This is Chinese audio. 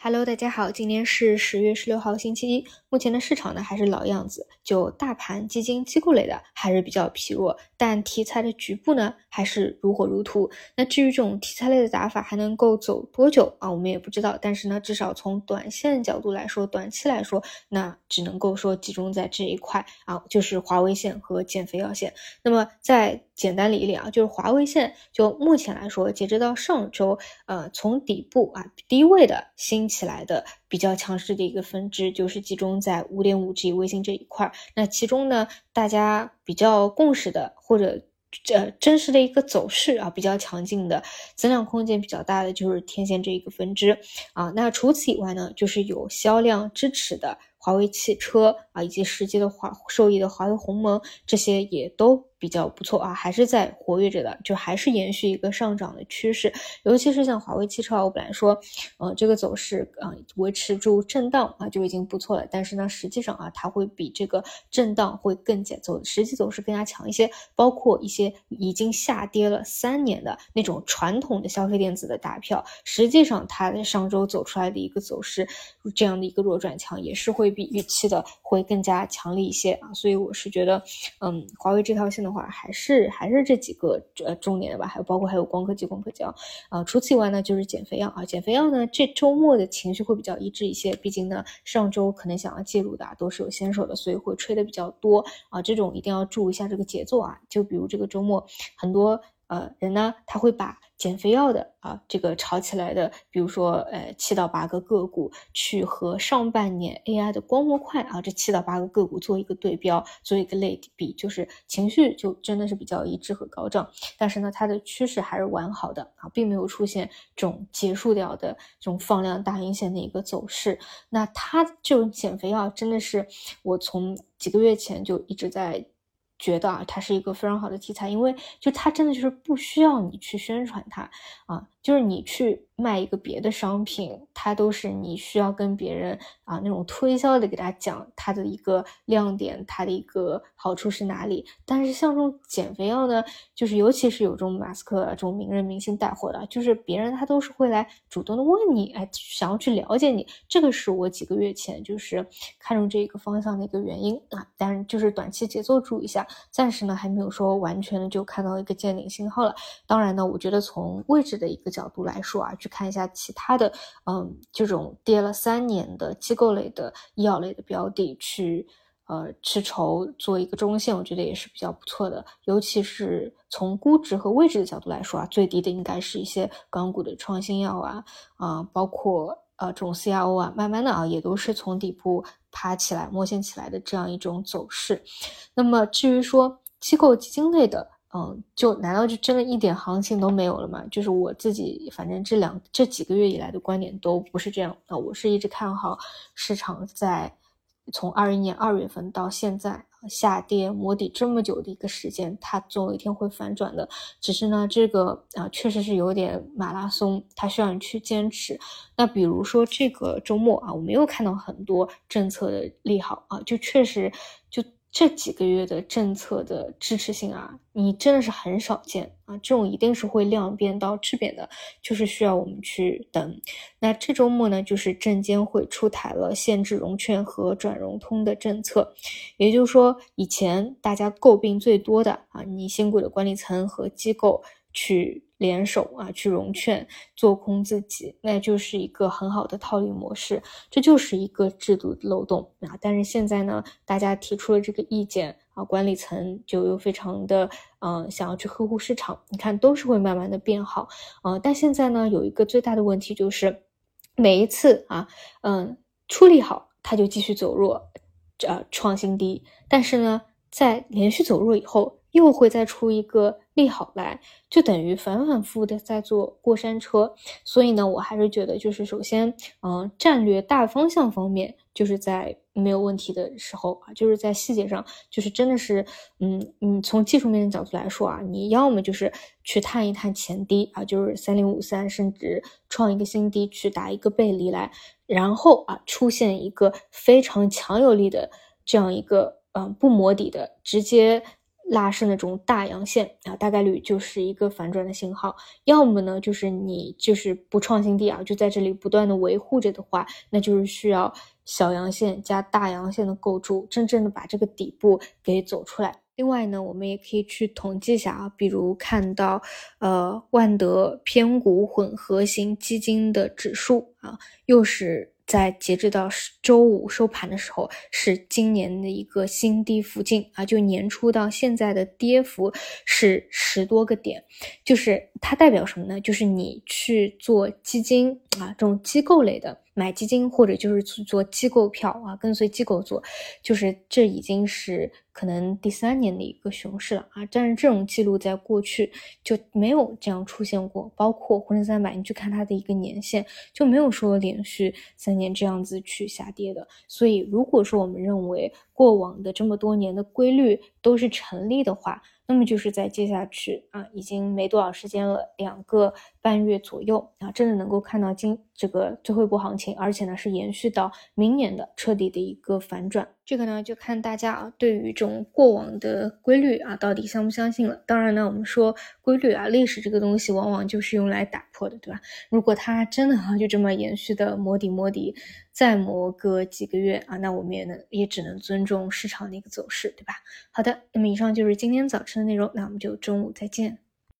Hello，大家好，今天是十月十六号，星期一。目前的市场呢还是老样子，就大盘、基金、机构类的还是比较疲弱，但题材的局部呢还是如火如荼。那至于这种题材类的打法还能够走多久啊，我们也不知道。但是呢，至少从短线角度来说，短期来说，那只能够说集中在这一块啊，就是华为线和减肥药线。那么在简单理一理啊，就是华为线，就目前来说，截止到上周，呃，从底部啊低位的新。起来的比较强势的一个分支，就是集中在五点五 G 卫星这一块。那其中呢，大家比较共识的或者呃真实的一个走势啊，比较强劲的增量空间比较大的，就是天线这一个分支啊。那除此以外呢，就是有销量支持的华为汽车啊，以及实际的华受益的华为鸿蒙，这些也都。比较不错啊，还是在活跃着的，就还是延续一个上涨的趋势。尤其是像华为汽车啊，我本来说，呃，这个走势啊维持住震荡啊就已经不错了。但是呢，实际上啊，它会比这个震荡会更加走，实际走势更加强一些。包括一些已经下跌了三年的那种传统的消费电子的大票，实际上它在上周走出来的一个走势，这样的一个弱转强，也是会比预期的会更加强力一些啊。所以我是觉得，嗯，华为这条线的。的话还是还是这几个呃重点的吧，还有包括还有光科技、光刻胶啊。除此以外呢，就是减肥药啊。减肥药呢，这周末的情绪会比较一致一些，毕竟呢上周可能想要介入的啊都是有先手的，所以会吹的比较多啊。这种一定要注意一下这个节奏啊。就比如这个周末很多。呃，人呢，他会把减肥药的啊，这个炒起来的，比如说，呃，七到八个个股，去和上半年 AI 的光模块啊，这七到八个个股做一个对标，做一个类比，就是情绪就真的是比较一致和高涨。但是呢，它的趋势还是完好的啊，并没有出现这种结束掉的这种放量大阴线的一个走势。那它这种减肥药真的是我从几个月前就一直在。觉得啊，它是一个非常好的题材，因为就它真的就是不需要你去宣传它啊，就是你去。卖一个别的商品，它都是你需要跟别人啊那种推销的给他讲它的一个亮点，它的一个好处是哪里。但是像这种减肥药呢，就是尤其是有这种马斯克这种名人明星带货的，就是别人他都是会来主动的问你，哎，想要去了解你。这个是我几个月前就是看中这一个方向的一个原因啊。但是就是短期节奏注意一下，暂时呢还没有说完全的就看到一个见顶信号了。当然呢，我觉得从位置的一个角度来说啊，看一下其他的，嗯，这种跌了三年的机构类的医药类的标的，去呃吃筹做一个中线，我觉得也是比较不错的。尤其是从估值和位置的角度来说啊，最低的应该是一些港股的创新药啊，啊，包括呃这种 CRO 啊，慢慢的啊也都是从底部爬起来、摸线起来的这样一种走势。那么至于说机构基金类的，嗯，就难道就真的一点行情都没有了吗？就是我自己，反正这两这几个月以来的观点都不是这样啊。我是一直看好市场在从二一年二月份到现在下跌摸底这么久的一个时间，它总有一天会反转的。只是呢，这个啊确实是有点马拉松，它需要你去坚持。那比如说这个周末啊，我没有看到很多政策的利好啊，就确实就。这几个月的政策的支持性啊，你真的是很少见啊！这种一定是会量变到质变的，就是需要我们去等。那这周末呢，就是证监会出台了限制融券和转融通的政策，也就是说，以前大家诟病最多的啊，你新股的管理层和机构去。联手啊，去融券做空自己，那就是一个很好的套利模式，这就是一个制度漏洞啊。但是现在呢，大家提出了这个意见啊，管理层就又非常的嗯想要去呵护市场，你看都是会慢慢的变好啊。但现在呢，有一个最大的问题就是，每一次啊，嗯出力好，它就继续走弱，呃创新低，但是呢，在连续走弱以后。又会再出一个利好来，就等于反反复复的在坐过山车。所以呢，我还是觉得，就是首先，嗯，战略大方向方面，就是在没有问题的时候啊，就是在细节上，就是真的是，嗯嗯，从技术面的角度来说啊，你要么就是去探一探前低啊，就是三零五三，甚至创一个新低去打一个背离来，然后啊，出现一个非常强有力的这样一个，嗯，不磨底的直接。拉升的这种大阳线啊，大概率就是一个反转的信号；要么呢，就是你就是不创新低啊，就在这里不断的维护着的话，那就是需要小阳线加大阳线的构筑，真正的把这个底部给走出来。另外呢，我们也可以去统计一下啊，比如看到呃万德偏股混合型基金的指数啊，又是。在截止到周五收盘的时候，是今年的一个新低附近啊，就年初到现在的跌幅是十多个点，就是它代表什么呢？就是你去做基金啊，这种机构类的。买基金或者就是去做机构票啊，跟随机构做，就是这已经是可能第三年的一个熊市了啊。但是这种记录在过去就没有这样出现过，包括沪深三百，你去看它的一个年限就没有说连续三年这样子去下跌的。所以如果说我们认为过往的这么多年的规律都是成立的话，那么就是在接下去啊，已经没多少时间了，两个半月左右啊，真的能够看到今这个最后一波行情，而且呢是延续到明年的彻底的一个反转。这个呢就看大家啊对于这种过往的规律啊到底相不相信了。当然呢，我们说规律啊，历史这个东西往往就是用来打破的，对吧？如果它真的啊就这么延续的磨底磨底，再磨个几个月啊，那我们也能也只能尊重市场的一个走势，对吧？好的，那么以上就是今天早晨。的内容，那我们就中午再见。